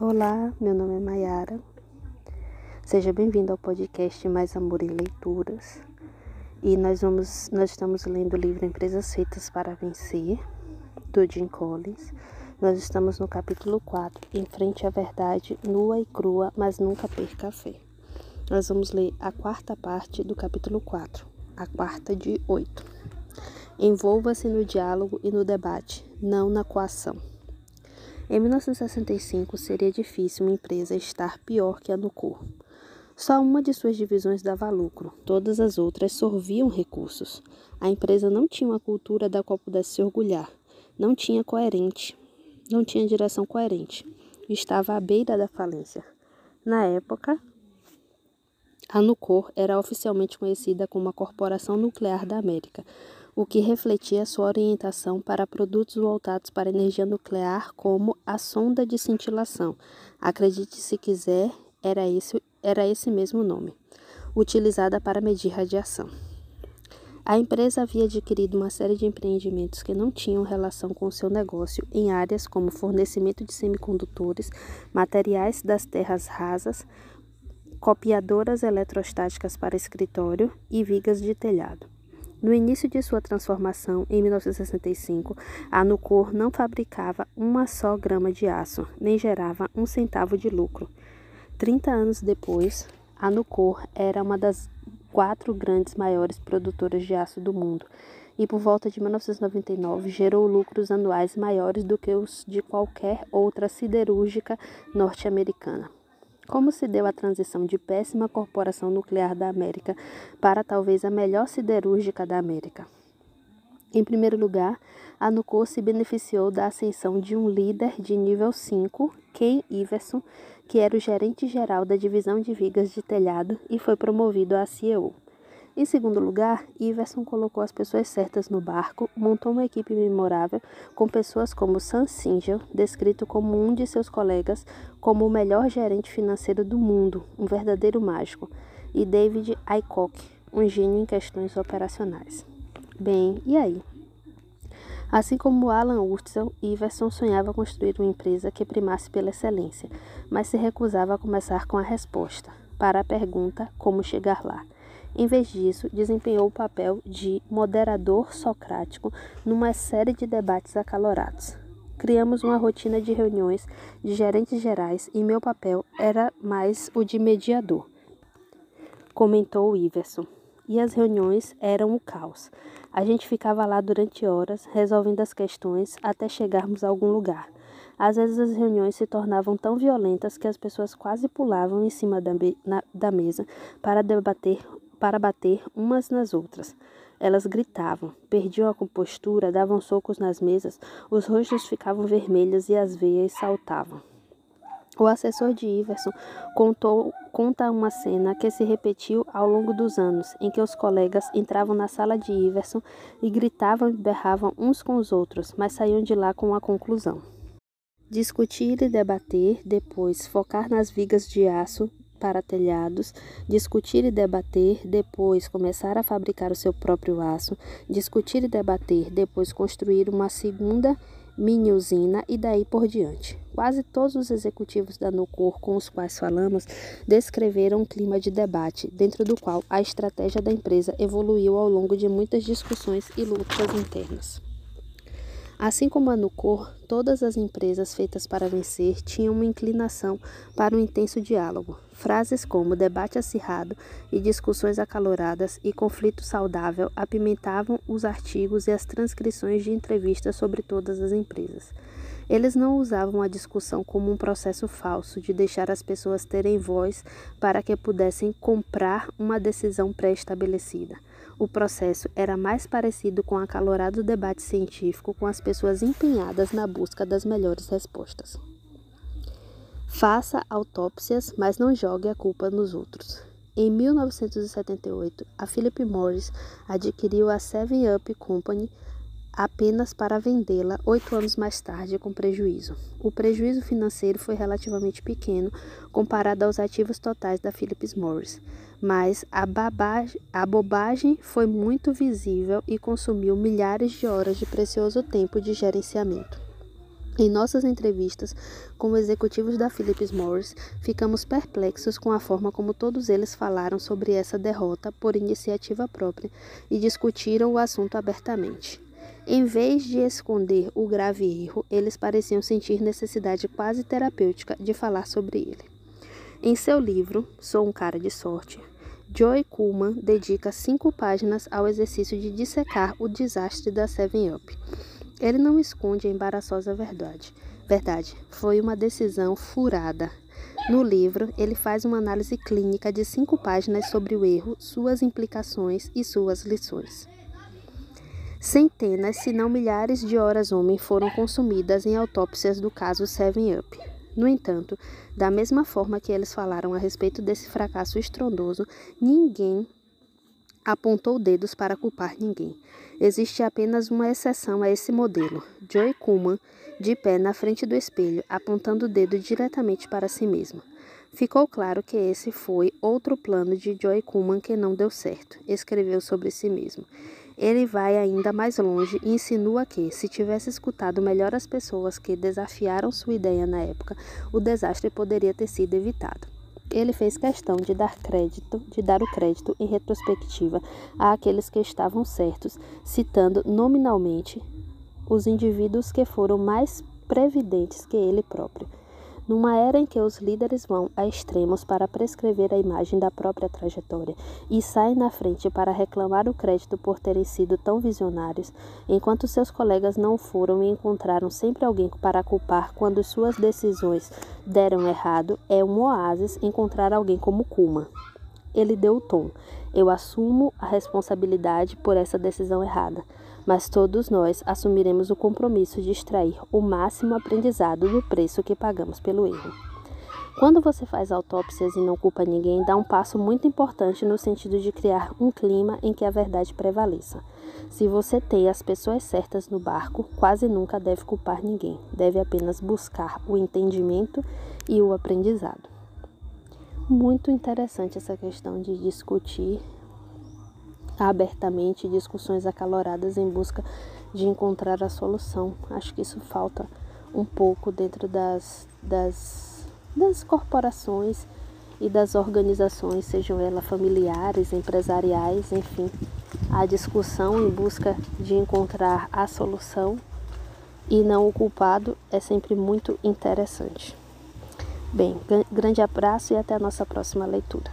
Olá, meu nome é Mayara. Seja bem-vindo ao podcast Mais Amor em Leituras. E nós vamos, nós estamos lendo o livro Empresas Feitas para Vencer, do Jim Collins. Nós estamos no capítulo 4, Em frente à verdade, nua e crua, mas nunca perca a fé. Nós vamos ler a quarta parte do capítulo 4, a quarta de 8. Envolva-se no diálogo e no debate, não na coação. Em 1965, seria difícil uma empresa estar pior que a Nucor. Só uma de suas divisões dava lucro, todas as outras sorviam recursos. A empresa não tinha uma cultura da qual pudesse se orgulhar, não tinha coerente, não tinha direção coerente, estava à beira da falência. Na época, a Nucor era oficialmente conhecida como a Corporação Nuclear da América, o que refletia sua orientação para produtos voltados para energia nuclear, como a sonda de cintilação. Acredite se quiser, era esse, era esse mesmo nome, utilizada para medir radiação. A empresa havia adquirido uma série de empreendimentos que não tinham relação com seu negócio em áreas como fornecimento de semicondutores, materiais das terras rasas, copiadoras eletrostáticas para escritório e vigas de telhado. No início de sua transformação, em 1965, a Nucor não fabricava uma só grama de aço, nem gerava um centavo de lucro. Trinta anos depois, a Nucor era uma das quatro grandes maiores produtoras de aço do mundo e, por volta de 1999, gerou lucros anuais maiores do que os de qualquer outra siderúrgica norte-americana. Como se deu a transição de péssima corporação nuclear da América para talvez a melhor siderúrgica da América? Em primeiro lugar, a Nucor se beneficiou da ascensão de um líder de nível 5, Ken Iverson, que era o gerente geral da divisão de vigas de telhado e foi promovido a CEO. Em segundo lugar, Iverson colocou as pessoas certas no barco, montou uma equipe memorável com pessoas como Sam Singel, descrito como um de seus colegas como o melhor gerente financeiro do mundo, um verdadeiro mágico, e David Aycock, um gênio em questões operacionais. Bem, e aí? Assim como Alan Wurtzel, Iverson sonhava construir uma empresa que primasse pela excelência, mas se recusava a começar com a resposta para a pergunta como chegar lá. Em vez disso, desempenhou o papel de moderador socrático numa série de debates acalorados. Criamos uma rotina de reuniões de gerentes gerais e meu papel era mais o de mediador, comentou Iverson. E as reuniões eram o caos. A gente ficava lá durante horas, resolvendo as questões até chegarmos a algum lugar. Às vezes as reuniões se tornavam tão violentas que as pessoas quase pulavam em cima da, na, da mesa para debater para bater umas nas outras. Elas gritavam, perdiam a compostura, davam socos nas mesas, os rostos ficavam vermelhos e as veias saltavam. O assessor de Iverson contou, conta uma cena que se repetiu ao longo dos anos, em que os colegas entravam na sala de Iverson e gritavam e berravam uns com os outros, mas saíam de lá com a conclusão. Discutir e debater, depois focar nas vigas de aço, para telhados, discutir e debater, depois começar a fabricar o seu próprio aço, discutir e debater, depois construir uma segunda mini usina e daí por diante. Quase todos os executivos da Nucor com os quais falamos descreveram um clima de debate, dentro do qual a estratégia da empresa evoluiu ao longo de muitas discussões e lutas internas. Assim como a Nucor, todas as empresas feitas para vencer tinham uma inclinação para um intenso diálogo. Frases como debate acirrado e discussões acaloradas e conflito saudável apimentavam os artigos e as transcrições de entrevistas sobre todas as empresas. Eles não usavam a discussão como um processo falso de deixar as pessoas terem voz para que pudessem comprar uma decisão pré-estabelecida. O processo era mais parecido com acalorado debate científico com as pessoas empenhadas na busca das melhores respostas. Faça autópsias, mas não jogue a culpa nos outros. Em 1978, a Philip Morris adquiriu a Seven Up Company apenas para vendê-la oito anos mais tarde com prejuízo. O prejuízo financeiro foi relativamente pequeno comparado aos ativos totais da Philip Morris, mas a, babagem, a bobagem foi muito visível e consumiu milhares de horas de precioso tempo de gerenciamento. Em nossas entrevistas com executivos da Philip Morris, ficamos perplexos com a forma como todos eles falaram sobre essa derrota por iniciativa própria e discutiram o assunto abertamente. Em vez de esconder o grave erro, eles pareciam sentir necessidade quase terapêutica de falar sobre ele. Em seu livro, Sou um Cara de Sorte, Joy Kuhlman dedica cinco páginas ao exercício de dissecar o desastre da Seven Up ele não esconde a embaraçosa verdade. Verdade, foi uma decisão furada. No livro, ele faz uma análise clínica de cinco páginas sobre o erro, suas implicações e suas lições. Centenas, se não milhares de horas homem foram consumidas em autópsias do caso Seven Up. No entanto, da mesma forma que eles falaram a respeito desse fracasso estrondoso, ninguém apontou dedos para culpar ninguém. Existe apenas uma exceção a esse modelo: Joy Kuhlman, de pé na frente do espelho, apontando o dedo diretamente para si mesma. Ficou claro que esse foi outro plano de Joy Kuhlman que não deu certo, escreveu sobre si mesmo. Ele vai ainda mais longe e insinua que, se tivesse escutado melhor as pessoas que desafiaram sua ideia na época, o desastre poderia ter sido evitado. Ele fez questão de dar crédito, de dar o crédito em retrospectiva àqueles que estavam certos, citando nominalmente os indivíduos que foram mais previdentes que ele próprio. Numa era em que os líderes vão a extremos para prescrever a imagem da própria trajetória e saem na frente para reclamar o crédito por terem sido tão visionários, enquanto seus colegas não foram e encontraram sempre alguém para culpar quando suas decisões deram errado, é um oásis encontrar alguém como Kuma. Ele deu o tom. Eu assumo a responsabilidade por essa decisão errada mas todos nós assumiremos o compromisso de extrair o máximo aprendizado do preço que pagamos pelo erro. Quando você faz autópsias e não culpa ninguém, dá um passo muito importante no sentido de criar um clima em que a verdade prevaleça. Se você tem as pessoas certas no barco, quase nunca deve culpar ninguém, deve apenas buscar o entendimento e o aprendizado. Muito interessante essa questão de discutir abertamente discussões acaloradas em busca de encontrar a solução. Acho que isso falta um pouco dentro das, das, das corporações e das organizações, sejam elas familiares, empresariais, enfim. A discussão em busca de encontrar a solução e não o culpado é sempre muito interessante. Bem, grande abraço e até a nossa próxima leitura.